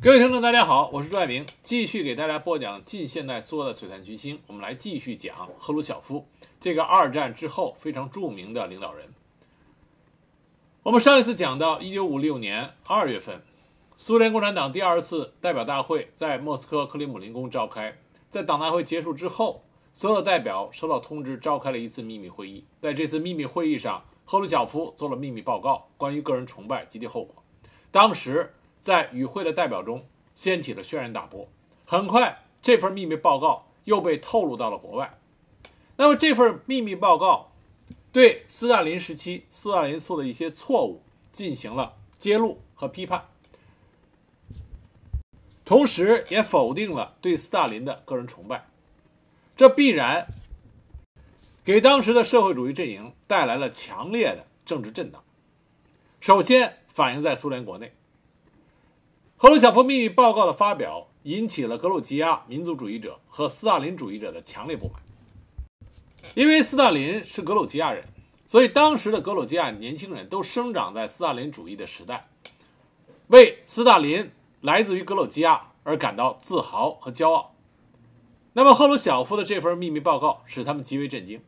各位听众，大家好，我是朱爱明，继续给大家播讲近现代苏俄的璀璨群星。我们来继续讲赫鲁晓夫这个二战之后非常著名的领导人。我们上一次讲到，一九五六年二月份，苏联共产党第二次代表大会在莫斯科克里姆林宫召开。在党大会结束之后，所有的代表收到通知，召开了一次秘密会议。在这次秘密会议上，赫鲁晓夫做了秘密报告，关于个人崇拜及其后果。当时。在与会的代表中掀起了轩然大波。很快，这份秘密报告又被透露到了国外。那么，这份秘密报告对斯大林时期斯大林做的一些错误进行了揭露和批判，同时也否定了对斯大林的个人崇拜。这必然给当时的社会主义阵营带来了强烈的政治震荡。首先，反映在苏联国内。赫鲁晓夫秘密报告的发表引起了格鲁吉亚民族主义者和斯大林主义者的强烈不满。因为斯大林是格鲁吉亚人，所以当时的格鲁吉亚年轻人都生长在斯大林主义的时代，为斯大林来自于格鲁吉亚而感到自豪和骄傲。那么赫鲁晓夫的这份秘密报告使他们极为震惊，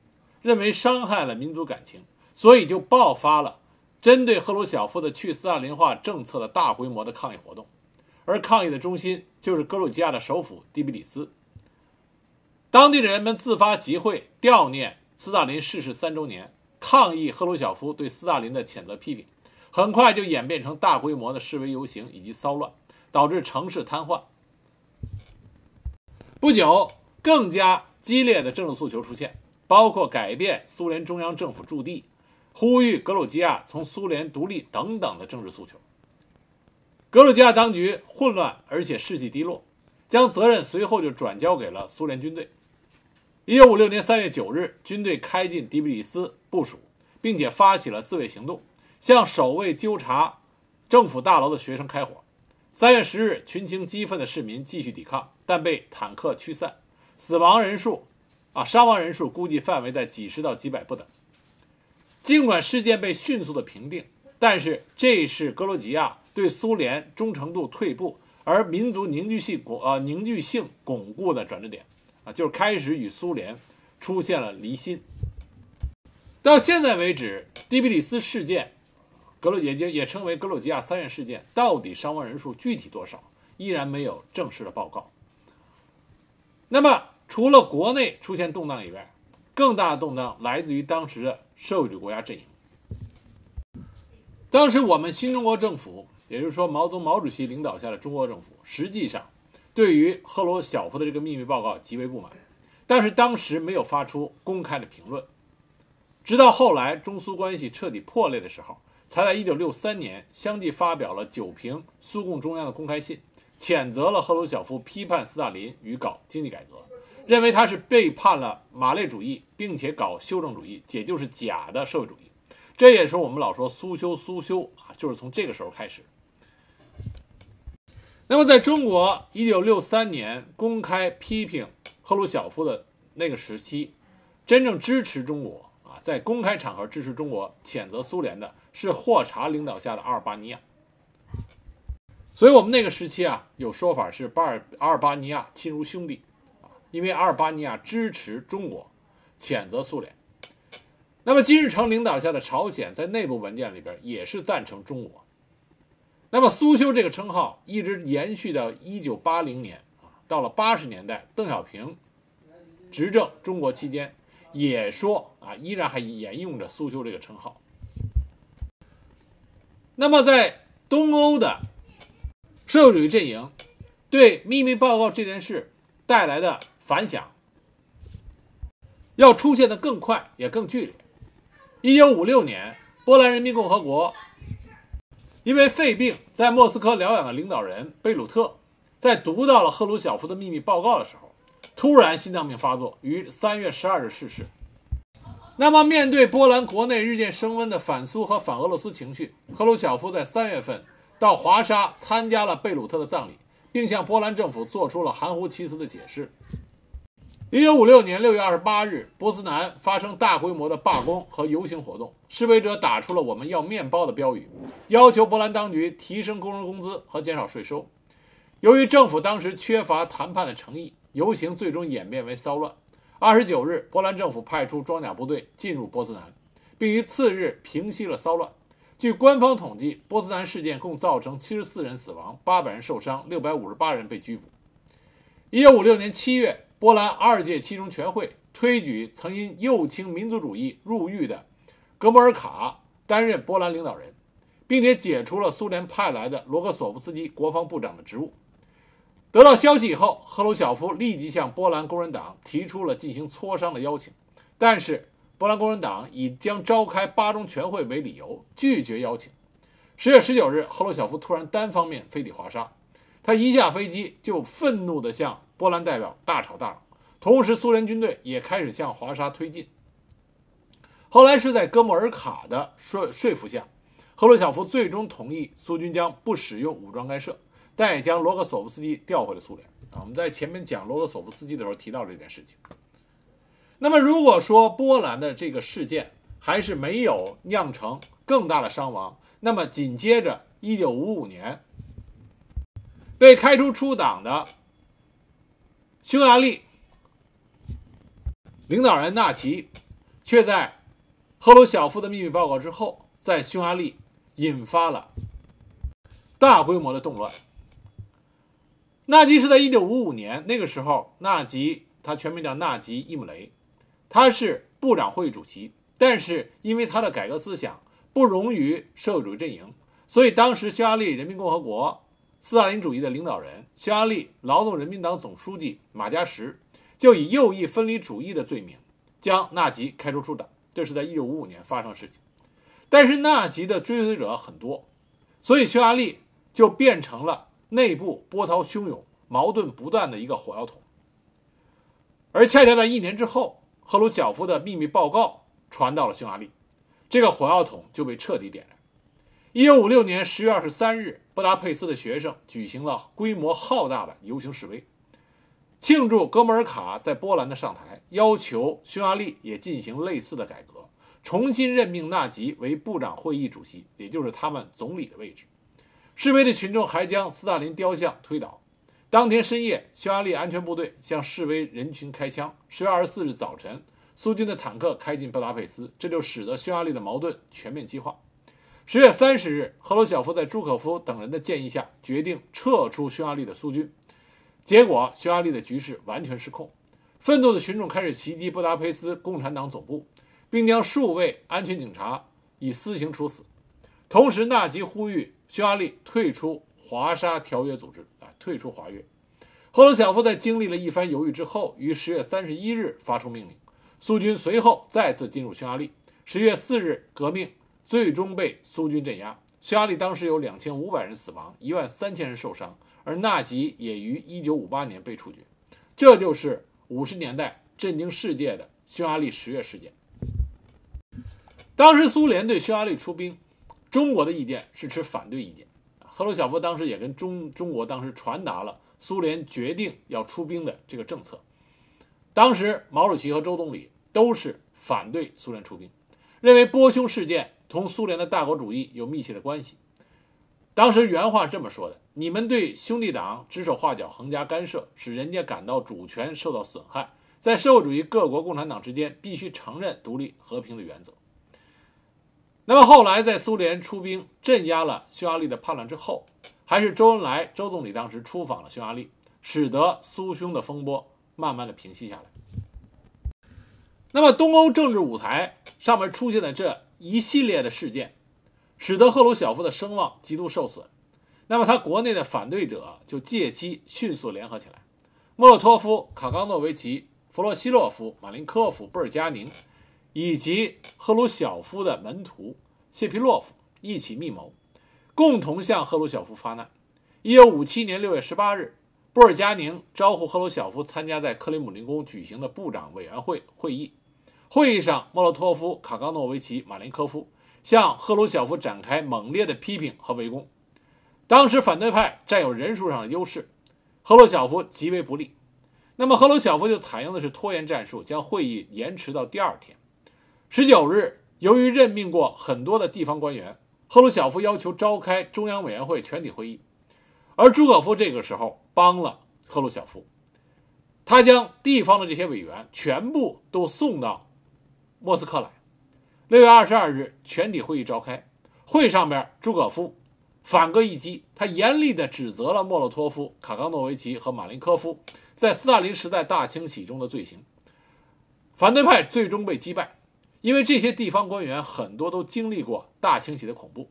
认为伤害了民族感情，所以就爆发了针对赫鲁晓夫的去斯大林化政策的大规模的抗议活动。而抗议的中心就是格鲁吉亚的首府第比里斯。当地的人们自发集会悼念斯大林逝世三周年，抗议赫鲁晓夫对斯大林的谴责批评，很快就演变成大规模的示威游行以及骚乱，导致城市瘫痪。不久，更加激烈的政治诉求出现，包括改变苏联中央政府驻地、呼吁格鲁吉亚从苏联独立等等的政治诉求。格鲁吉亚当局混乱，而且士气低落，将责任随后就转交给了苏联军队。一九五六年三月九日，军队开进迪比里斯部署，并且发起了自卫行动，向守卫纠察政府大楼的学生开火。三月十日，群情激愤的市民继续抵抗，但被坦克驱散，死亡人数，啊，伤亡人数估计范围在几十到几百不等。尽管事件被迅速的平定，但是这是格鲁吉亚。对苏联忠诚度退步，而民族凝聚性巩呃凝聚性巩固的转折点，啊，就是开始与苏联出现了离心。到现在为止，第比里斯事件，格鲁也就也称为格鲁吉亚三月事件，到底伤亡人数具体多少，依然没有正式的报告。那么，除了国内出现动荡以外，更大的动荡来自于当时的社会主义国家阵营。当时我们新中国政府。也就是说，毛泽东毛主席领导下的中国政府，实际上对于赫鲁晓夫的这个秘密报告极为不满，但是当时没有发出公开的评论。直到后来中苏关系彻底破裂的时候，才在1963年相继发表了九评苏共中央的公开信，谴责了赫鲁晓夫批判斯大林与搞经济改革，认为他是背叛了马列主义，并且搞修正主义，也就是假的社会主义。这也是我们老说苏修苏修啊，就是从这个时候开始。那么，在中国，一九六三年公开批评赫鲁晓夫的那个时期，真正支持中国啊，在公开场合支持中国、谴责苏联的是霍查领导下的阿尔巴尼亚。所以，我们那个时期啊，有说法是巴尔阿尔巴尼亚亲如兄弟啊，因为阿尔巴尼亚支持中国，谴责苏联。那么，金日成领导下的朝鲜在内部文件里边也是赞成中国。那么，苏修这个称号一直延续到一九八零年啊，到了八十年代，邓小平执政中国期间，也说啊，依然还沿用着苏修这个称号。那么，在东欧的社会主义阵营对秘密报告这件事带来的反响，要出现的更快也更剧烈。一九五六年，波兰人民共和国。因为肺病在莫斯科疗养的领导人贝鲁特，在读到了赫鲁晓夫的秘密报告的时候，突然心脏病发作，于三月十二日逝世。那么，面对波兰国内日渐升温的反苏和反俄罗斯情绪，赫鲁晓夫在三月份到华沙参加了贝鲁特的葬礼，并向波兰政府做出了含糊其辞的解释。一九五六年六月二十八日，波斯南发生大规模的罢工和游行活动，示威者打出了“我们要面包”的标语，要求波兰当局提升工人工资和减少税收。由于政府当时缺乏谈判的诚意，游行最终演变为骚乱。二十九日，波兰政府派出装甲部队进入波斯南，并于次日平息了骚乱。据官方统计，波斯南事件共造成七十四人死亡、八百人受伤、六百五十八人被拘捕。一九五六年七月，波兰二届七中全会推举曾因右倾民族主义入狱的格莫尔卡担任波兰领导人，并且解除了苏联派来的罗格索夫斯基国防部长的职务。得到消息以后，赫鲁晓夫立即向波兰工人党提出了进行磋商的邀请，但是波兰工人党以将召开八中全会为理由拒绝邀请。十月十九日，赫鲁晓夫突然单方面飞抵华沙，他一下飞机就愤怒地向波兰代表大吵大闹，同时苏联军队也开始向华沙推进。后来是在哥莫尔卡的说说服下，赫鲁晓夫最终同意苏军将不使用武装干涉。但也将罗格索夫斯基调回了苏联啊！我们在前面讲罗格索夫斯基的时候提到这件事情。那么，如果说波兰的这个事件还是没有酿成更大的伤亡，那么紧接着1955年被开除出党的匈牙利领导人纳奇，却在赫鲁晓夫的秘密报告之后，在匈牙利引发了大规模的动乱。纳吉是在一九五五年那个时候，纳吉他全名叫纳吉伊姆雷，他是部长会议主席，但是因为他的改革思想不容于社会主义阵营，所以当时匈牙利人民共和国斯大林主义的领导人、匈牙利劳动人民党总书记马加什就以右翼分离主义的罪名将纳吉开除出党。这是在一九五五年发生的事情，但是纳吉的追随者很多，所以匈牙利就变成了。内部波涛汹涌、矛盾不断的一个火药桶，而恰恰在一年之后，赫鲁晓夫的秘密报告传到了匈牙利，这个火药桶就被彻底点燃。一九五六年十月二十三日，布达佩斯的学生举行了规模浩大的游行示威，庆祝哥莫尔卡在波兰的上台，要求匈牙利也进行类似的改革，重新任命纳吉为部长会议主席，也就是他们总理的位置。示威的群众还将斯大林雕像推倒。当天深夜，匈牙利安全部队向示威人群开枪。十月二十四日早晨，苏军的坦克开进布达佩斯，这就使得匈牙利的矛盾全面激化。十月三十日，赫鲁晓夫在朱可夫等人的建议下，决定撤出匈牙利的苏军。结果，匈牙利的局势完全失控。愤怒的群众开始袭击布达佩斯共产党总部，并将数位安全警察以私刑处死。同时，纳吉呼吁。匈牙利退出华沙条约组织啊，退出华约。赫鲁晓夫在经历了一番犹豫之后，于十月三十一日发出命令，苏军随后再次进入匈牙利。十月四日，革命最终被苏军镇压。匈牙利当时有两千五百人死亡，一万三千人受伤，而纳吉也于一九五八年被处决。这就是五十年代震惊世界的匈牙利十月事件。当时苏联对匈牙利出兵。中国的意见是持反对意见，赫鲁晓夫当时也跟中中国当时传达了苏联决定要出兵的这个政策。当时毛主席和周总理都是反对苏联出兵，认为波匈事件同苏联的大国主义有密切的关系。当时原话这么说的：“你们对兄弟党指手画脚、横加干涉，使人家感到主权受到损害。在社会主义各国共产党之间，必须承认独立和平的原则。”那么后来，在苏联出兵镇压了匈牙利的叛乱之后，还是周恩来周总理当时出访了匈牙利，使得苏匈的风波慢慢的平息下来。那么东欧政治舞台上面出现的这一系列的事件，使得赫鲁晓夫的声望极度受损。那么他国内的反对者就借机迅速联合起来，莫洛托夫、卡冈诺维奇、弗洛西洛夫、马林科夫、布尔加宁。以及赫鲁晓夫的门徒谢皮洛夫一起密谋，共同向赫鲁晓夫发难。一九五七年六月十八日，布尔加宁招呼赫鲁晓夫参加在克里姆林宫举行的部长委员会会议。会议上，莫洛托夫、卡冈诺维奇、马林科夫向赫鲁晓夫展开猛烈的批评和围攻。当时反对派占有人数上的优势，赫鲁晓夫极为不利。那么赫鲁晓夫就采用的是拖延战术，将会议延迟到第二天。十九日，由于任命过很多的地方官员，赫鲁晓夫要求召开中央委员会全体会议。而朱可夫这个时候帮了赫鲁晓夫，他将地方的这些委员全部都送到莫斯科来。六月二十二日，全体会议召开，会上边朱可夫反戈一击，他严厉地指责了莫洛托夫、卡冈诺维奇和马林科夫在斯大林时代大清洗中的罪行。反对派最终被击败，因为这些地方官员很多都经历过大清洗的恐怖，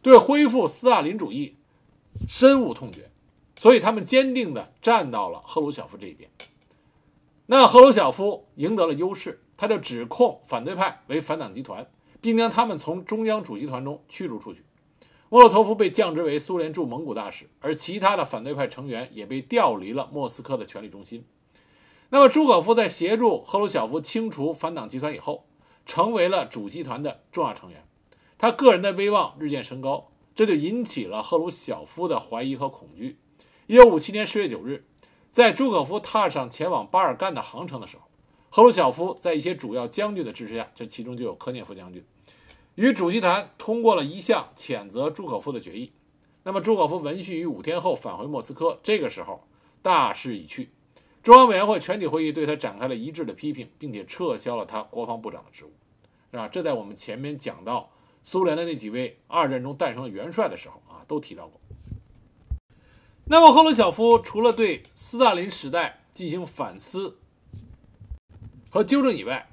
对恢复斯大林主义深恶痛绝，所以他们坚定地站到了赫鲁晓夫这一边。那赫鲁晓夫赢得了优势，他就指控反对派为反党集团，并将他们从中央主席团中驱逐出去。莫洛托夫被降职为苏联驻蒙古大使，而其他的反对派成员也被调离了莫斯科的权力中心。那么，朱可夫在协助赫鲁晓夫清除反党集团以后，成为了主席团的重要成员。他个人的威望日渐升高，这就引起了赫鲁晓夫的怀疑和恐惧。1957年10月9日，在朱可夫踏上前往巴尔干的航程的时候，赫鲁晓夫在一些主要将军的支持下，这其中就有科涅夫将军，与主席团通过了一项谴责朱可夫的决议。那么，朱可夫闻讯于五天后返回莫斯科，这个时候大势已去。中央委员会全体会议对他展开了一致的批评，并且撤销了他国防部长的职务，是吧？这在我们前面讲到苏联的那几位二战中诞生的元帅的时候啊，都提到过。那么赫鲁晓夫除了对斯大林时代进行反思和纠正以外，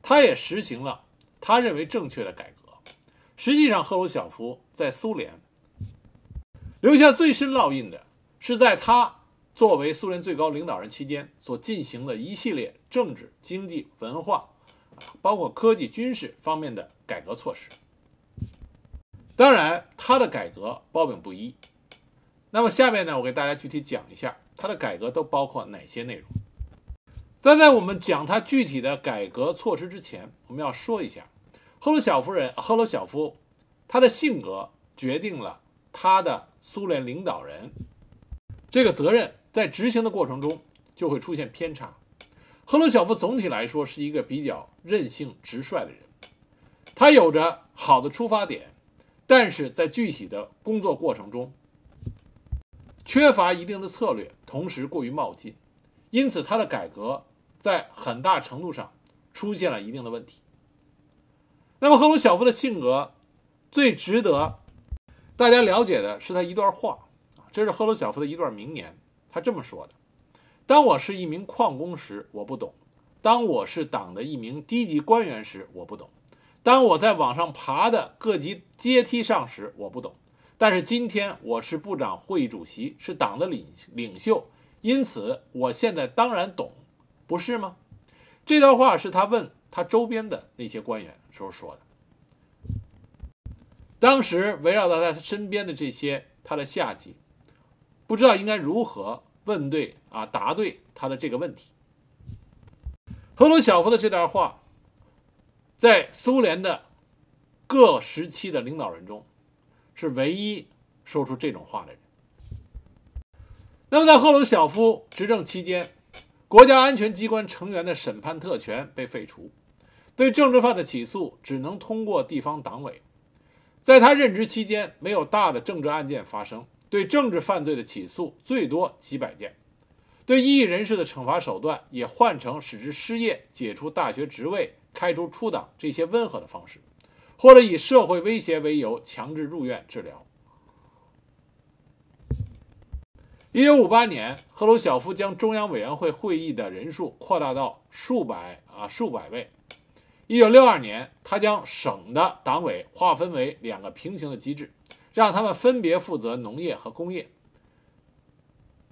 他也实行了他认为正确的改革。实际上，赫鲁晓夫在苏联留下最深烙印的是在他。作为苏联最高领导人期间所进行的一系列政治、经济、文化，包括科技、军事方面的改革措施。当然，他的改革褒贬不一。那么下面呢，我给大家具体讲一下他的改革都包括哪些内容。但在我们讲他具体的改革措施之前，我们要说一下赫鲁晓夫人赫鲁晓夫，他的性格决定了他的苏联领导人这个责任。在执行的过程中就会出现偏差。赫鲁晓夫总体来说是一个比较任性直率的人，他有着好的出发点，但是在具体的工作过程中缺乏一定的策略，同时过于冒进，因此他的改革在很大程度上出现了一定的问题。那么赫鲁晓夫的性格最值得大家了解的是他一段话啊，这是赫鲁晓夫的一段名言。他这么说的：“当我是一名矿工时，我不懂；当我是党的一名低级官员时，我不懂；当我在往上爬的各级阶梯上时，我不懂。但是今天我是部长会议主席，是党的领领袖，因此我现在当然懂，不是吗？”这段话是他问他周边的那些官员时候说的。当时围绕在他身边的这些他的下级。不知道应该如何问对啊，答对他的这个问题。赫鲁晓夫的这段话，在苏联的各时期的领导人中，是唯一说出这种话的人。那么，在赫鲁晓夫执政期间，国家安全机关成员的审判特权被废除，对政治犯的起诉只能通过地方党委。在他任职期间，没有大的政治案件发生。对政治犯罪的起诉最多几百件，对异议人士的惩罚手段也换成使之失业、解除大学职位、开除出党这些温和的方式，或者以社会威胁为由强制入院治疗。一九五八年，赫鲁晓夫将中央委员会会议的人数扩大到数百啊数百位。一九六二年，他将省的党委划分为两个平行的机制。让他们分别负责农业和工业，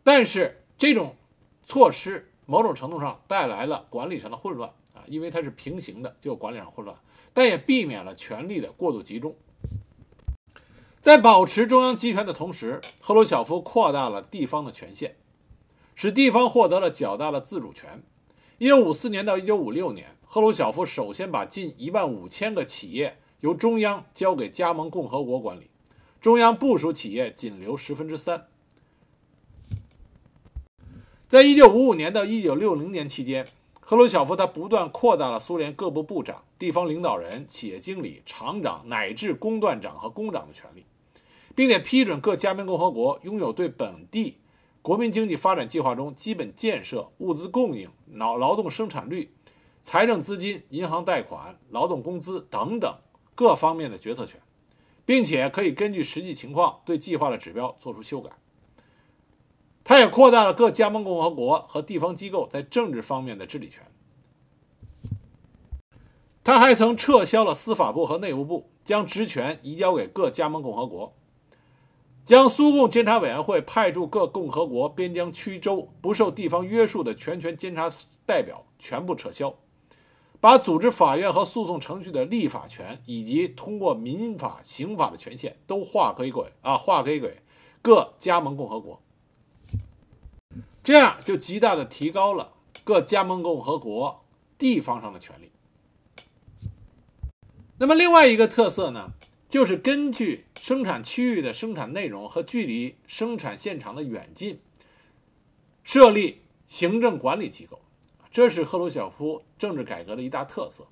但是这种措施某种程度上带来了管理上的混乱啊，因为它是平行的，就管理上混乱，但也避免了权力的过度集中。在保持中央集权的同时，赫鲁晓夫扩大了地方的权限，使地方获得了较大的自主权。一九五四年到一九五六年，赫鲁晓夫首先把近一万五千个企业由中央交给加盟共和国管理。中央部署企业仅留十分之三。在一九五五年到一九六零年期间，赫鲁晓夫他不断扩大了苏联各部部长、地方领导人、企业经理、厂长乃至工段长和工长的权利，并且批准各加盟共和国拥有对本地国民经济发展计划中基本建设、物资供应、劳劳动生产率、财政资金、银行贷款、劳动工资等等各方面的决策权，并且可以根据实际情况对计划的指标作出修改。他也扩大了各加盟共和国和地方机构在政治方面的治理权。他还曾撤销了司法部和内务部，将职权移交给各加盟共和国，将苏共监察委员会派驻各共和国边疆区州不受地方约束的全权监察代表全部撤销，把组织法院和诉讼程序的立法权以及通过民法、刑法的权限都划给给啊划给给各加盟共和国，这样就极大的提高了各加盟共和国地方上的权利。那么另外一个特色呢，就是根据生产区域的生产内容和距离生产现场的远近，设立行政管理机构，这是赫鲁晓夫政治改革的一大特色。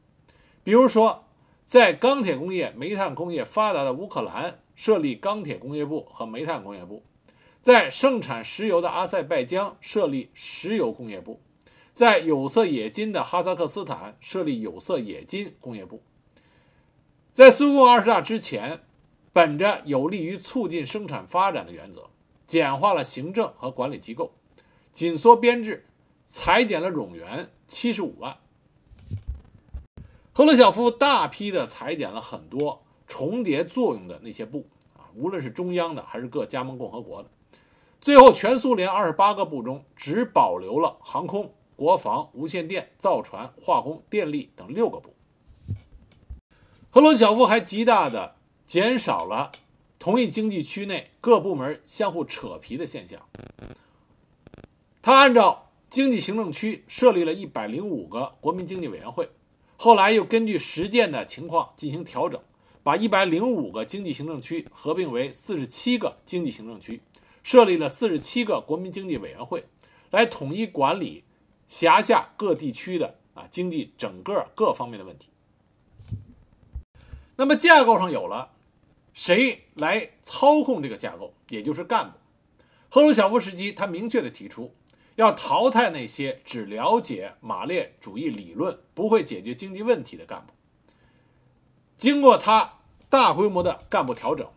比如说，在钢铁工业、煤炭工业发达的乌克兰设立钢铁工业部和煤炭工业部，在盛产石油的阿塞拜疆设立石油工业部，在有色冶金的哈萨克斯坦设立有色冶金工业部。在苏共二十大之前，本着有利于促进生产发展的原则，简化了行政和管理机构，紧缩编制，裁减了冗员七十五万。赫鲁晓夫大批的裁减了很多重叠作用的那些部啊，无论是中央的还是各加盟共和国的。最后，全苏联二十八个部中只保留了航空、国防、无线电、造船、化工、电力等六个部。赫鲁晓夫还极大地减少了同一经济区内各部门相互扯皮的现象。他按照经济行政区设立了一百零五个国民经济委员会，后来又根据实践的情况进行调整，把一百零五个经济行政区合并为四十七个经济行政区，设立了四十七个国民经济委员会，来统一管理辖下各地区的啊经济整个各方面的问题。那么架构上有了，谁来操控这个架构？也就是干部。赫鲁晓夫时期，他明确的提出，要淘汰那些只了解马列主义理论、不会解决经济问题的干部。经过他大规模的干部调整，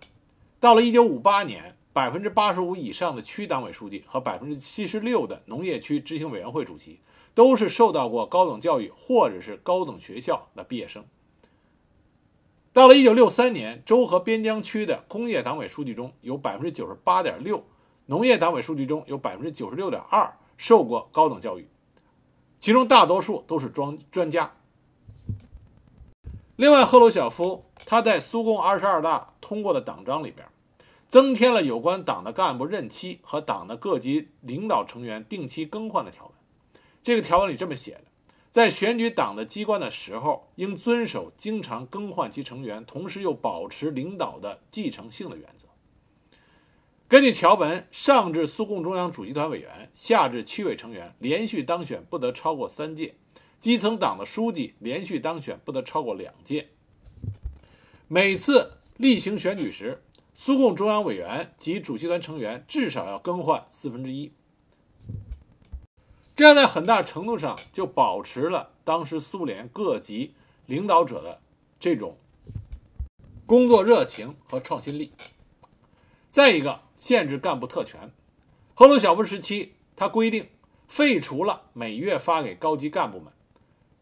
到了1958年，百分之八十五以上的区党委书记和百分之七十六的农业区执行委员会主席，都是受到过高等教育或者是高等学校的毕业生。到了一九六三年，州和边疆区的工业党委书记中有百分之九十八点六，农业党委书记中有百分之九十六点二受过高等教育，其中大多数都是专专家。另外，赫鲁晓夫他在苏共二十二大通过的党章里边，增添了有关党的干部任期和党的各级领导成员定期更换的条文。这个条文里这么写的。在选举党的机关的时候，应遵守经常更换其成员，同时又保持领导的继承性的原则。根据条文，上至苏共中央主席团委员，下至区委成员，连续当选不得超过三届；基层党的书记连续当选不得超过两届。每次例行选举时，苏共中央委员及主席团成员至少要更换四分之一。这样在很大程度上就保持了当时苏联各级领导者的这种工作热情和创新力。再一个，限制干部特权。赫鲁晓夫时期，他规定废除了每月发给高级干部们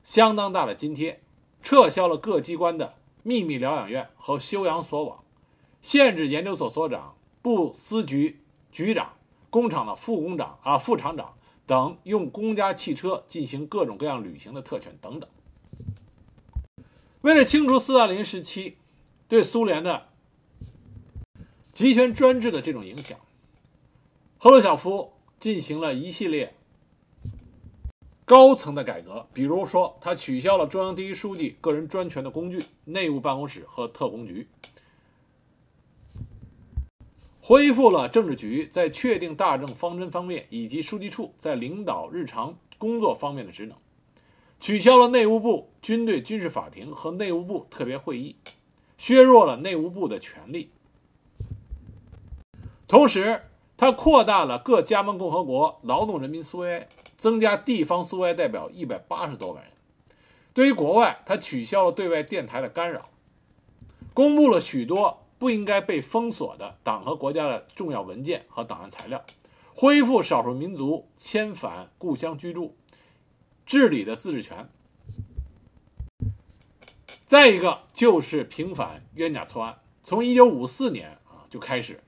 相当大的津贴，撤销了各机关的秘密疗养院和休养所网，限制研究所所长、部司局局长、工厂的副工长啊副厂长。等用公家汽车进行各种各样旅行的特权等等。为了清除斯大林时期对苏联的集权专制的这种影响，赫鲁晓夫进行了一系列高层的改革。比如说，他取消了中央第一书记个人专权的工具——内务办公室和特工局。恢复了政治局在确定大政方针方面以及书记处在领导日常工作方面的职能，取消了内务部军队军事法庭和内务部特别会议，削弱了内务部的权力。同时，他扩大了各加盟共和国劳动人民苏维埃，增加地方苏维埃代表一百八十多万人。对于国外，他取消了对外电台的干扰，公布了许多不应该被封锁的党和国家的重要文件和档案材料，恢复少数民族迁返故乡居住、治理的自治权。再一个就是平反冤假错案，从一九五四年啊就开始，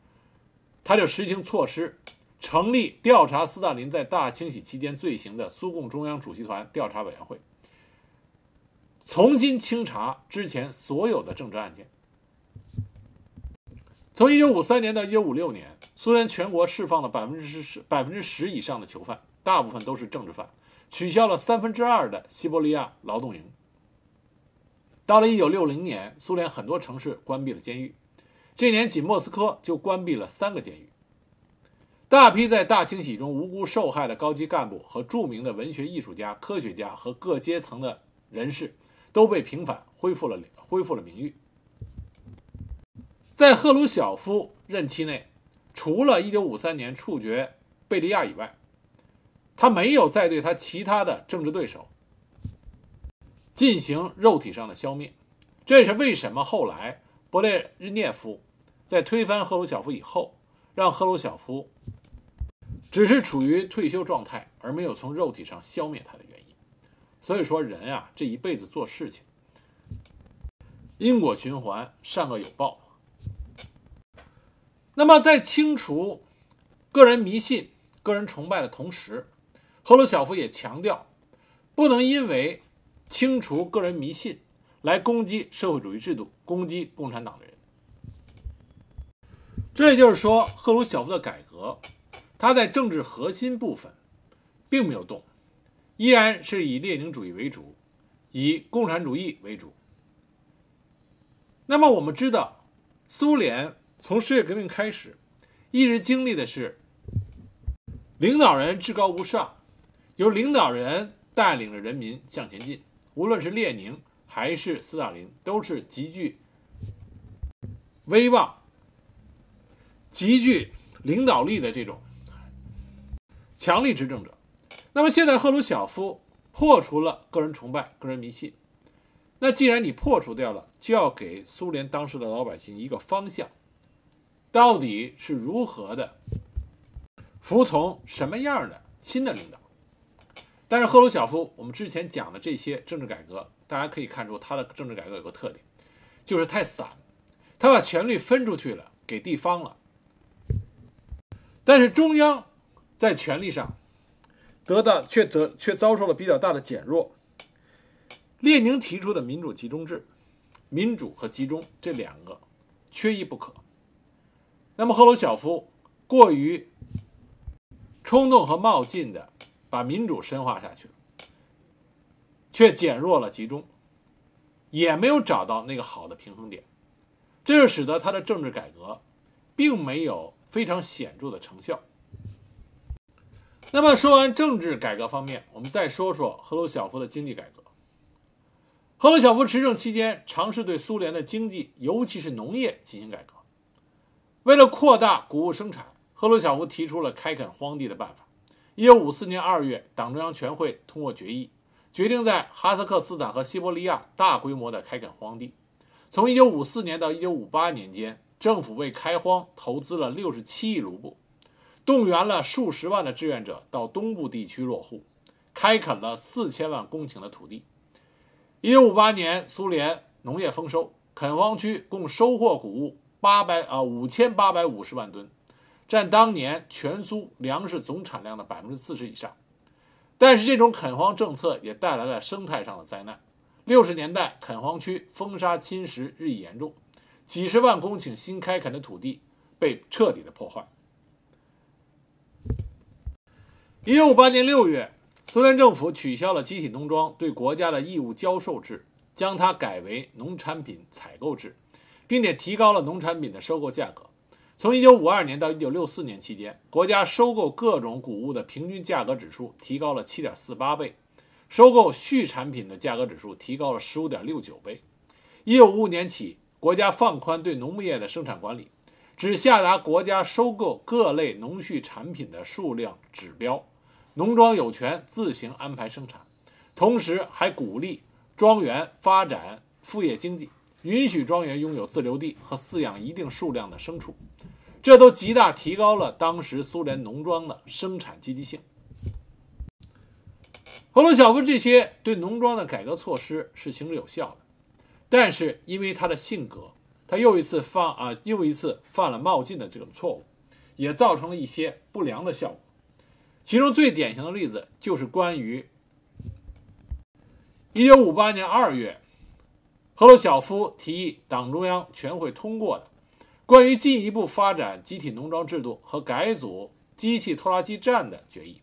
他就实行措施，成立调查斯大林在大清洗期间罪行的苏共中央主席团调查委员会。重新清查之前所有的政治案件。从1953年到1956年，苏联全国释放了百分之十百分之十以上的囚犯，大部分都是政治犯，取消了三分之二的西伯利亚劳动营。到了1960年，苏联很多城市关闭了监狱，这年仅莫斯科就关闭了三个监狱。大批在大清洗中无辜受害的高级干部和著名的文学艺术家、科学家和各阶层的人士。都被平反，恢复了恢复了名誉。在赫鲁晓夫任期内，除了1953年处决贝利亚以外，他没有再对他其他的政治对手进行肉体上的消灭。这也是为什么后来勃列日涅夫在推翻赫鲁晓夫以后，让赫鲁晓夫只是处于退休状态，而没有从肉体上消灭他的原因。所以说，人呀，这一辈子做事情，因果循环，善恶有报。那么，在清除个人迷信、个人崇拜的同时，赫鲁晓夫也强调，不能因为清除个人迷信来攻击社会主义制度、攻击共产党的人。这也就是说，赫鲁晓夫的改革，他在政治核心部分并没有动。依然是以列宁主义为主，以共产主义为主。那么我们知道，苏联从十月革命开始，一直经历的是领导人至高无上，由领导人带领着人民向前进。无论是列宁还是斯大林，都是极具威望、极具领导力的这种强力执政者。那么现在赫鲁晓夫破除了个人崇拜、个人迷信。那既然你破除掉了，就要给苏联当时的老百姓一个方向，到底是如何的服从什么样的新的领导？但是赫鲁晓夫，我们之前讲的这些政治改革，大家可以看出他的政治改革有个特点，就是太散，他把权力分出去了，给地方了，但是中央在权力上。得到却得却遭受了比较大的减弱。列宁提出的民主集中制，民主和集中这两个缺一不可。那么赫鲁晓夫过于冲动和冒进的把民主深化下去了，却减弱了集中，也没有找到那个好的平衡点，这就使得他的政治改革并没有非常显著的成效。那么说完政治改革方面，我们再说说赫鲁晓夫的经济改革。赫鲁晓夫执政期间，尝试对苏联的经济，尤其是农业进行改革。为了扩大谷物生产，赫鲁晓夫提出了开垦荒地的办法。1954年2月，党中央全会通过决议，决定在哈萨克斯坦和西伯利亚大规模的开垦荒地。从1954年到1958年间，政府为开荒投资了67亿卢布。动员了数十万的志愿者到东部地区落户，开垦了四千万公顷的土地。一九五八年，苏联农业丰收，垦荒区共收获谷物八百啊五千八百五十万吨，占当年全苏粮食总产量的百分之四十以上。但是，这种垦荒政策也带来了生态上的灾难。六十年代，垦荒区风沙侵蚀日益严重，几十万公顷新开垦的土地被彻底的破坏。一九五八年六月，苏联政府取消了集体农庄对国家的义务交售制，将它改为农产品采购制，并且提高了农产品的收购价格。从一九五二年到一九六四年期间，国家收购各种谷物的平均价格指数提高了七点四八倍，收购畜产品的价格指数提高了十五点六九倍。一九五五年起，国家放宽对农牧业的生产管理，只下达国家收购各类农畜产品的数量指标，农庄有权自行安排生产，同时还鼓励庄园发展副业经济，允许庄园拥有自留地和饲养一定数量的牲畜，这都极大提高了当时苏联农庄的生产积极性。赫鲁晓夫这些对农庄的改革措施是行之有效的，但是因为他的性格，他又一次犯啊又一次犯了冒进的这种错误，也造成了一些不良的效果。其中最典型的例子就是关于1958年2月，赫鲁晓夫提议党中央全会通过的关于进一步发展集体农庄制度和改组机器拖拉机站的决议。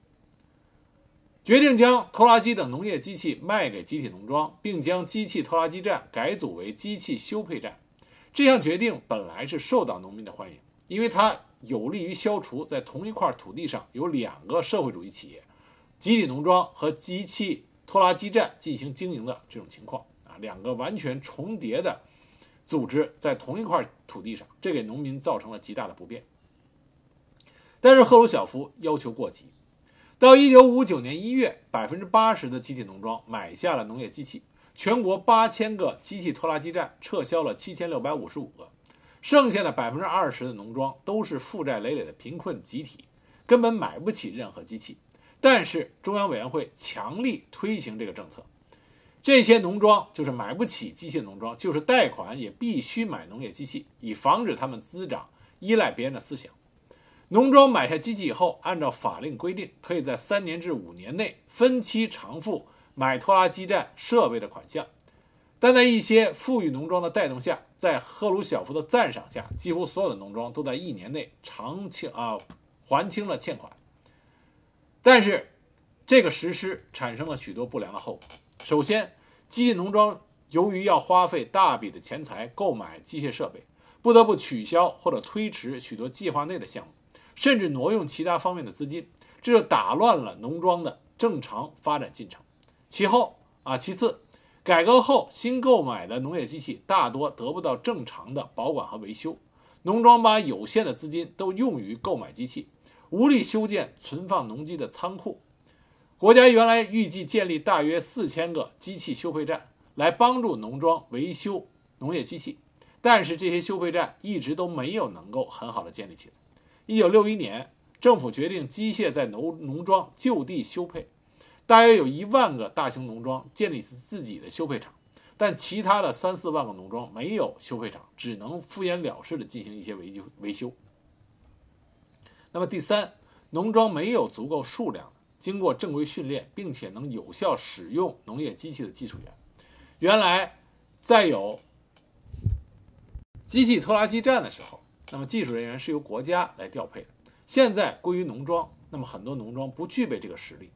决定将拖拉机等农业机器卖给集体农庄，并将机器拖拉机站改组为机器修配站。这项决定本来是受到农民的欢迎，因为它有利于消除在同一块土地上有两个社会主义企业——集体农庄和机器拖拉机站进行经营的这种情况。两个完全重叠的组织在同一块土地上，这给农民造成了极大的不便。但是赫鲁晓夫要求过急。到一九五九年一月，百分之八十的集体农庄买下了农业机器，全国八千个机器拖拉机站撤销了七千六百五十五个，剩下的百分之二十的农庄都是负债累累的贫困集体，根本买不起任何机器。但是中央委员会强力推行这个政策，这些农庄就是买不起机器的农庄，就是贷款也必须买农业机器，以防止他们滋长依赖别人的思想。农庄买下机器以后，按照法令规定，可以在三年至五年内分期偿付买拖拉机站设备的款项。但在一些富裕农庄的带动下，在赫鲁晓夫的赞赏下，几乎所有的农庄都在一年内偿清啊还清了欠款。但是，这个实施产生了许多不良的后果。首先，机械农庄由于要花费大笔的钱财购买机械设备，不得不取消或者推迟许多计划内的项目。甚至挪用其他方面的资金，这就打乱了农庄的正常发展进程。其后啊，其次，改革后新购买的农业机器大多得不到正常的保管和维修，农庄把有限的资金都用于购买机器，无力修建存放农机的仓库。国家原来预计建立大约四千个机器修配站，来帮助农庄维修农业机器，但是这些修配站一直都没有能够很好的建立起来。一九六一年，政府决定机械在农农庄就地修配，大约有一万个大型农庄建立自己的修配厂，但其他的三四万个农庄没有修配厂，只能敷衍了事的进行一些维修维修。那么第三，农庄没有足够数量经过正规训练并且能有效使用农业机器的技术员。原来在有机器拖拉机站的时候。那么技术人员是由国家来调配的，现在归于农庄，那么很多农庄不具备这个实力，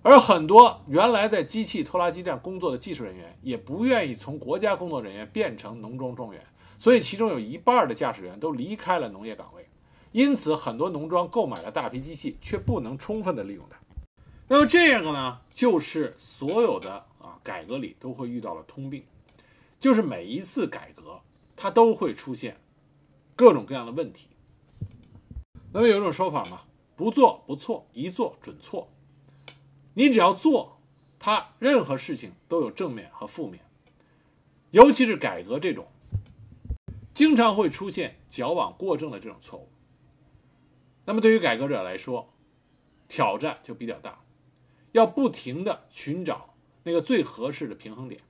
而很多原来在机器拖拉机站工作的技术人员也不愿意从国家工作人员变成农庄庄员，所以其中有一半的驾驶员都离开了农业岗位，因此很多农庄购买了大批机器，却不能充分的利用它。那么这个呢，就是所有的啊改革里都会遇到的通病，就是每一次改革。它都会出现各种各样的问题。那么有一种说法嘛，不做不错，一做准错。你只要做，它任何事情都有正面和负面，尤其是改革这种，经常会出现矫枉过正的这种错误。那么对于改革者来说，挑战就比较大，要不停的寻找那个最合适的平衡点。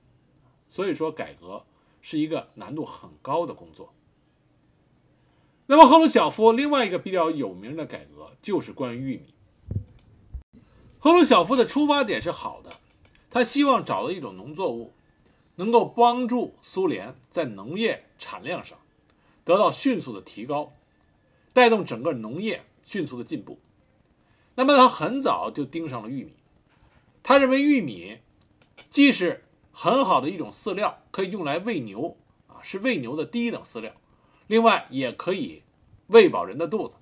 所以说改革。是一个难度很高的工作。那么赫鲁晓夫另外一个比较有名的改革就是关于玉米。赫鲁晓夫的出发点是好的，他希望找到一种农作物，能够帮助苏联在农业产量上得到迅速的提高，带动整个农业迅速的进步。那么他很早就盯上了玉米，他认为玉米既是很好的一种饲料，可以用来喂牛啊，是喂牛的第一等饲料。另外，也可以喂饱人的肚子。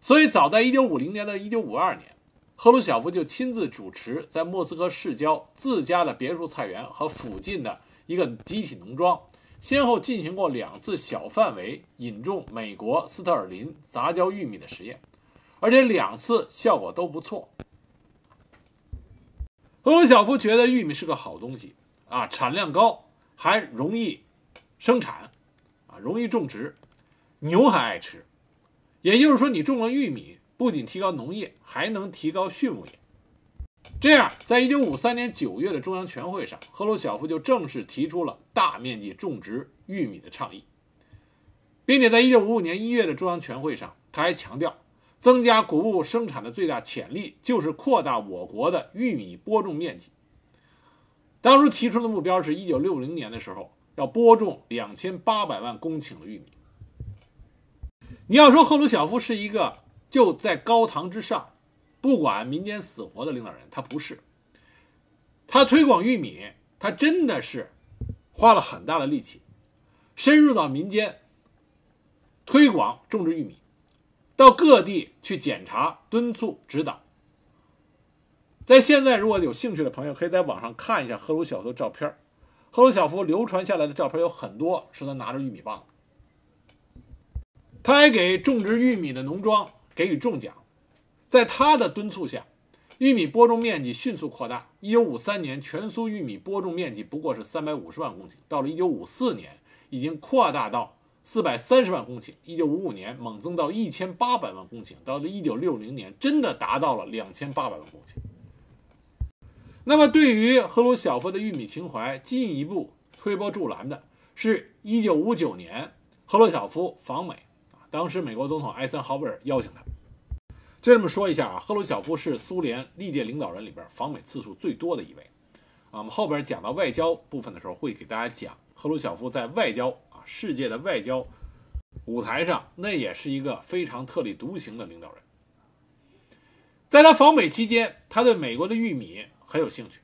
所以，早在1950年的1952年，赫鲁晓夫就亲自主持在莫斯科市郊自家的别墅菜园和附近的一个集体农庄先后进行过两次小范围引种美国斯特尔林杂交玉米的实验，而且两次效果都不错。赫鲁晓夫觉得玉米是个好东西啊，产量高，还容易生产，啊，容易种植，牛还爱吃。也就是说，你种了玉米，不仅提高农业，还能提高畜牧业。这样，在一九五三年九月的中央全会上，赫鲁晓夫就正式提出了大面积种植玉米的倡议，并且在一九五五年一月的中央全会上，他还强调，增加谷物生产的最大潜力就是扩大我国的玉米播种面积。当初提出的目标是一九六零年的时候要播种两千八百万公顷的玉米。你要说赫鲁晓夫是一个就在高堂之上。不管民间死活的领导人，他不是。他推广玉米，他真的是花了很大的力气，深入到民间，推广种植玉米，到各地去检查、敦促、指导。在现在，如果有兴趣的朋友，可以在网上看一下赫鲁晓夫的照片。赫鲁晓夫流传下来的照片有很多是他拿着玉米棒，他还给种植玉米的农庄给予重奖。在他的敦促下，玉米播种面积迅速扩大。一九五三年，全苏玉米播种面积不过是三百五十万公顷，到了一九五四年，已经扩大到四百三十万公顷。一九五五年，猛增到一千八百万公顷。到了一九六零年，真的达到了两千八百万公顷。那么，对于赫鲁晓夫的玉米情怀进一步推波助澜的，是一九五九年赫鲁晓夫访美，当时美国总统艾森豪威尔邀请他。这么说一下啊，赫鲁晓夫是苏联历届领导人里边访美次数最多的一位。啊，我们后边讲到外交部分的时候，会给大家讲赫鲁晓夫在外交啊世界的外交舞台上，那也是一个非常特立独行的领导人。在他访美期间，他对美国的玉米很有兴趣，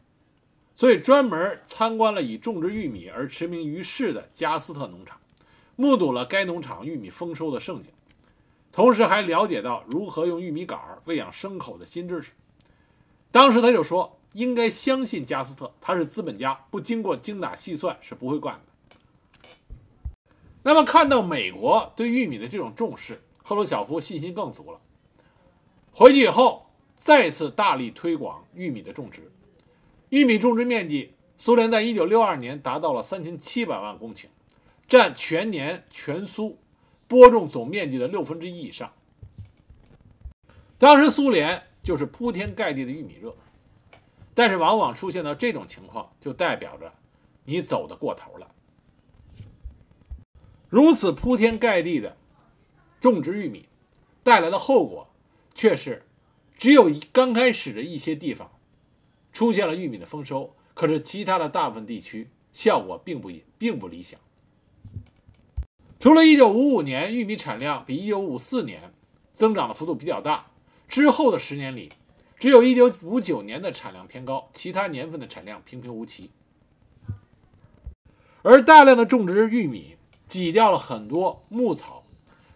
所以专门参观了以种植玉米而驰名于世的加斯特农场，目睹了该农场玉米丰收的盛景。同时还了解到如何用玉米杆喂养牲口的新知识。当时他就说：“应该相信加斯特，他是资本家，不经过精打细算是不会干的。”那么看到美国对玉米的这种重视，赫鲁晓夫信心更足了。回去以后，再次大力推广玉米的种植。玉米种植面积，苏联在一九六二年达到了三千七百万公顷，占全年全苏。播种总面积的六分之一以上。当时苏联就是铺天盖地的玉米热，但是往往出现到这种情况，就代表着你走的过头了。如此铺天盖地的种植玉米带来的后果，却是只有刚开始的一些地方出现了玉米的丰收，可是其他的大部分地区效果并不并不理想。除了1955年玉米产量比1954年增长的幅度比较大，之后的十年里，只有一九五九年的产量偏高，其他年份的产量平平无奇。而大量的种植玉米挤掉了很多牧草，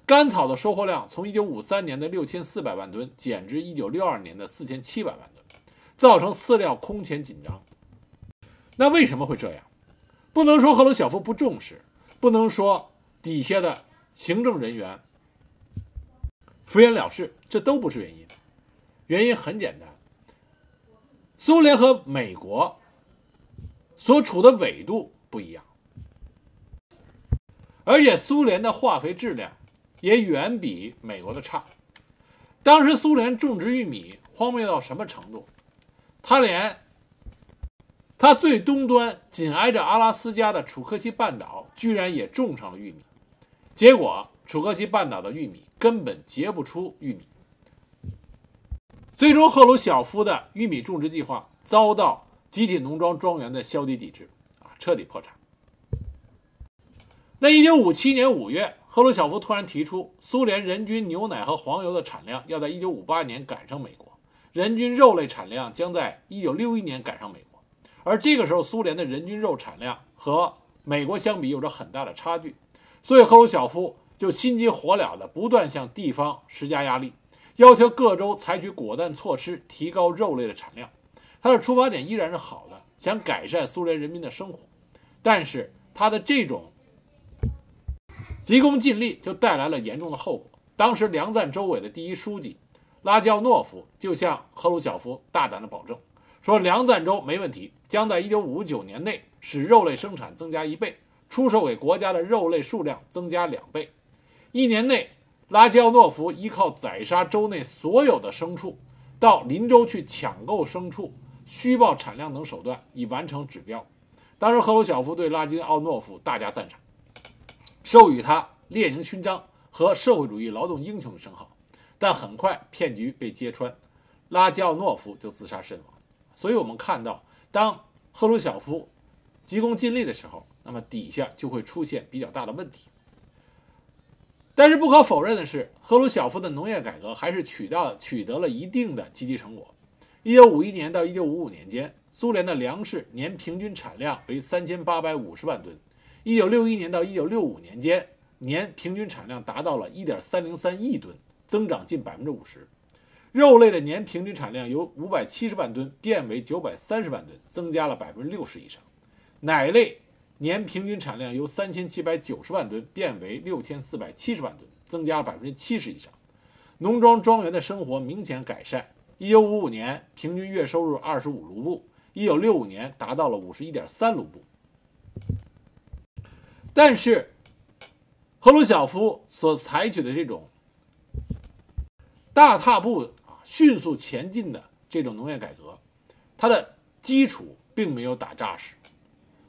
干草的收获量从1953年的6400万吨减至1962年的4700万吨，造成饲料空前紧张。那为什么会这样？不能说赫鲁晓夫不重视，不能说。底下的行政人员敷衍了事，这都不是原因。原因很简单，苏联和美国所处的纬度不一样，而且苏联的化肥质量也远比美国的差。当时苏联种植玉米荒谬到什么程度？他连他最东端紧挨着阿拉斯加的楚科奇半岛，居然也种上了玉米。结果，楚科奇半岛的玉米根本结不出玉米。最终，赫鲁晓夫的玉米种植计划遭到集体农庄庄园的消极抵制，啊，彻底破产。那一九五七年五月，赫鲁晓夫突然提出，苏联人均牛奶和黄油的产量要在一九五八年赶上美国，人均肉类产量将在一九六一年赶上美国。而这个时候，苏联的人均肉产量和美国相比有着很大的差距。所以赫鲁晓夫就心急火燎地不断向地方施加压力，要求各州采取果断措施，提高肉类的产量。他的出发点依然是好的，想改善苏联人民的生活。但是他的这种急功近利就带来了严重的后果。当时梁赞州委的第一书记拉焦诺夫就向赫鲁晓夫大胆的保证，说梁赞州没问题，将在1959年内使肉类生产增加一倍，出售给国家的肉类数量增加两倍。一年内，拉基奥诺夫依靠宰杀州内所有的牲畜，到邻州去抢购牲畜、虚报产量等手段，以完成指标。当时赫鲁晓夫对拉基奥诺夫大加赞赏，授予他列宁勋章和社会主义劳动英雄的称号。但很快骗局被揭穿，拉基奥诺夫就自杀身亡。所以我们看到，当赫鲁晓夫急功近利的时候，那么底下就会出现比较大的问题。但是不可否认的是，赫鲁晓夫的农业改革还是取到取得了一定的积极成果。1951年到1955年间，苏联的粮食年平均产量为3850万吨；1961年到1965年间，年平均产量达到了1.303亿吨。增长近百分之五十，肉类的年平均产量由五百七十万吨变为九百三十万吨，增加了百分之六十以上；奶类年平均产量由三千七百九十万吨变为六千四百七十万吨，增加了百分之七十以上。农庄庄园的生活明显改善。一九五五年平均月收入二十五卢布，一九六五年达到了五十一点三卢布。但是，赫鲁晓夫所采取的这种。大踏步啊，迅速前进的这种农业改革，它的基础并没有打扎实，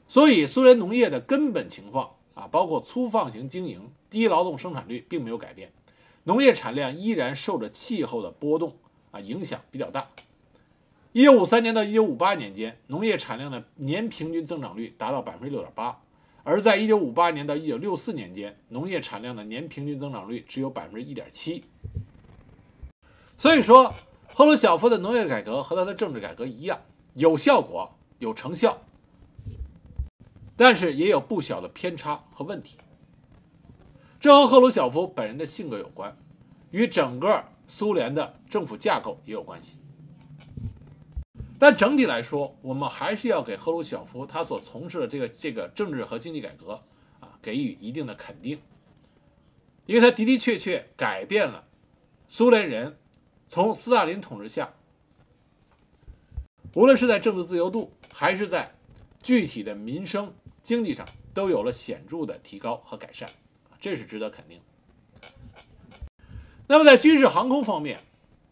所以苏联农业的根本情况啊，包括粗放型经营、低劳动生产率并没有改变，农业产量依然受着气候的波动啊影响比较大。一九五三年到一九五八年间，农业产量的年平均增长率达到百分之六点八，而在一九五八年到一九六四年间，农业产量的年平均增长率只有百分之一点七。所以说，赫鲁晓夫的农业改革和他的政治改革一样，有效果、有成效，但是也有不小的偏差和问题。这和赫鲁晓夫本人的性格有关，与整个苏联的政府架构也有关系。但整体来说，我们还是要给赫鲁晓夫他所从事的这个这个政治和经济改革啊给予一定的肯定，因为他的的确确改变了苏联人。从斯大林统治下，无论是在政治自由度，还是在具体的民生经济上，都有了显著的提高和改善，这是值得肯定。那么在军事航空方面，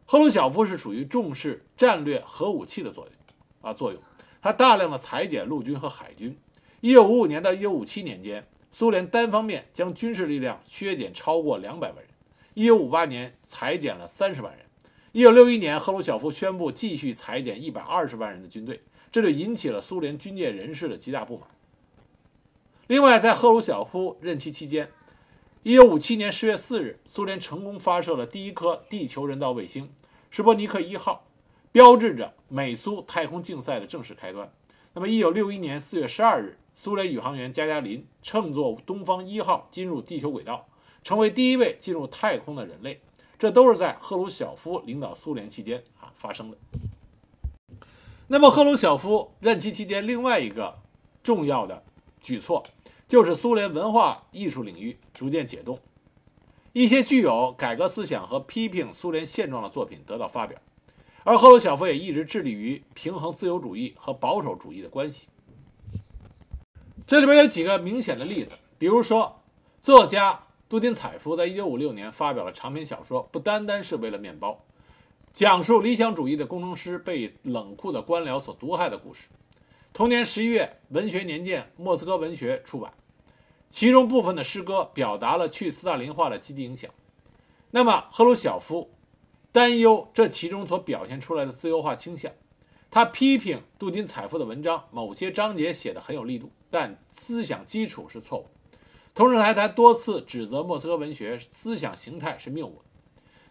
赫鲁晓夫是属于重视战略核武器的作用啊作用，他大量的裁减陆军和海军。一九五五年到一九五七年间，苏联单方面将军事力量削减超过两百万人，一九五八年裁减了三十万人。一九六一年，赫鲁晓夫宣布继续裁减一百二十万人的军队，这就引起了苏联军界人士的极大不满。另外，在赫鲁晓夫任期期间，一九五七年十月四日，苏联成功发射了第一颗地球人造卫星“施波尼克一号”，标志着美苏太空竞赛的正式开端。那么，一九六一年四月十二日，苏联宇航员加加林乘坐东方一号进入地球轨道，成为第一位进入太空的人类。这都是在赫鲁晓夫领导苏联期间啊发生的。那么，赫鲁晓夫任期期间另外一个重要的举措，就是苏联文化艺术领域逐渐解冻，一些具有改革思想和批评苏联现状的作品得到发表。而赫鲁晓夫也一直致力于平衡自由主义和保守主义的关系。这里边有几个明显的例子，比如说作家。杜金采夫在1956年发表了长篇小说《不单单是为了面包》，讲述理想主义的工程师被冷酷的官僚所毒害的故事。同年11月，《文学年鉴》莫斯科文学出版，其中部分的诗歌表达了去斯大林化的积极影响。那么，赫鲁晓夫担忧这其中所表现出来的自由化倾向，他批评杜金采夫的文章某些章节写的很有力度，但思想基础是错误。同时，还他多次指责莫斯科文学思想形态是谬误。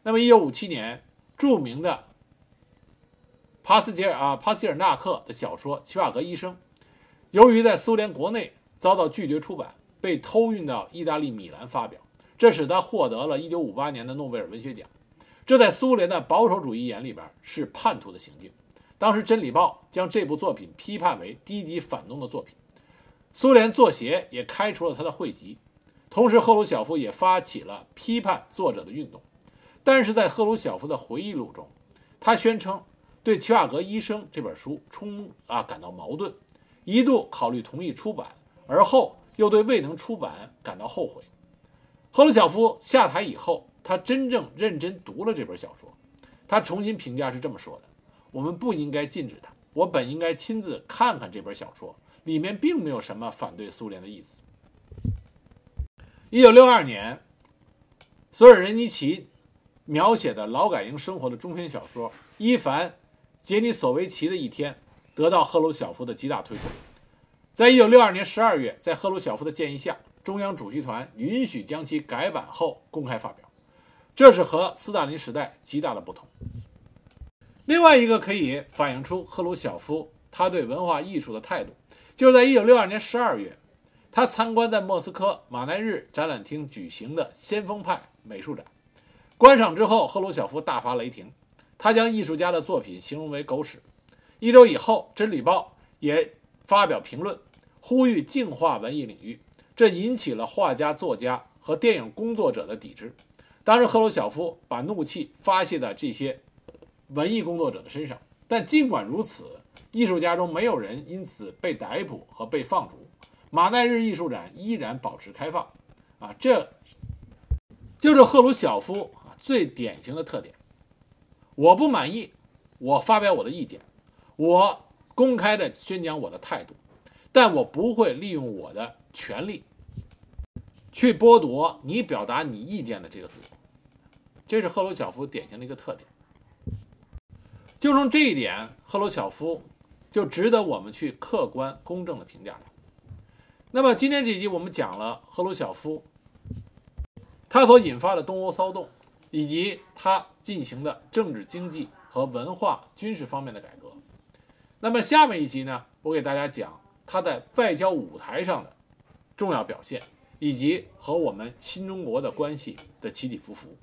那么，一九五七年，著名的帕斯捷尔啊帕斯捷尔纳克的小说《齐瓦格医生》，由于在苏联国内遭到拒绝出版，被偷运到意大利米兰发表，这使他获得了一九五八年的诺贝尔文学奖。这在苏联的保守主义眼里边是叛徒的行径。当时，《真理报》将这部作品批判为低级反动的作品。苏联作协也开除了他的会籍，同时，赫鲁晓夫也发起了批判作者的运动。但是在赫鲁晓夫的回忆录中，他宣称对《齐瓦格医生》这本书充啊感到矛盾，一度考虑同意出版，而后又对未能出版感到后悔。赫鲁晓夫下台以后，他真正认真读了这本小说，他重新评价是这么说的：“我们不应该禁止它，我本应该亲自看看这本小说，里面并没有什么反对苏联的意思。”一九六二年，索尔仁尼奇。描写的劳改营生活的中篇小说《伊凡·杰尼索维奇的一天》得到赫鲁晓夫的极大推崇。在一九六二年十二月，在赫鲁晓夫的建议下，中央主席团允许将其改版后公开发表，这是和斯大林时代极大的不同。另外一个可以反映出赫鲁晓夫他对文化艺术的态度，就是在一九六二年十二月，他参观在莫斯科马奈日展览厅举行的先锋派美术展。观赏之后，赫鲁晓夫大发雷霆，他将艺术家的作品形容为狗屎。一周以后，《真理报》也发表评论，呼吁净化文艺领域，这引起了画家、作家和电影工作者的抵制。当时，赫鲁晓夫把怒气发泄在这些文艺工作者的身上，但尽管如此，艺术家中没有人因此被逮捕和被放逐，马奈日艺术展依然保持开放。啊，这就是赫鲁晓夫啊。最典型的特点，我不满意，我发表我的意见，我公开的宣讲我的态度，但我不会利用我的权利去剥夺你表达你意见的这个自由。这是赫鲁晓夫典型的一个特点。就从这一点，赫鲁晓夫就值得我们去客观公正的评价他。那么今天这一集我们讲了赫鲁晓夫他所引发的东欧骚动。以及他进行的政治、经济和文化、军事方面的改革。那么下面一集呢，我给大家讲他在外交舞台上的重要表现，以及和我们新中国的关系的起起伏伏。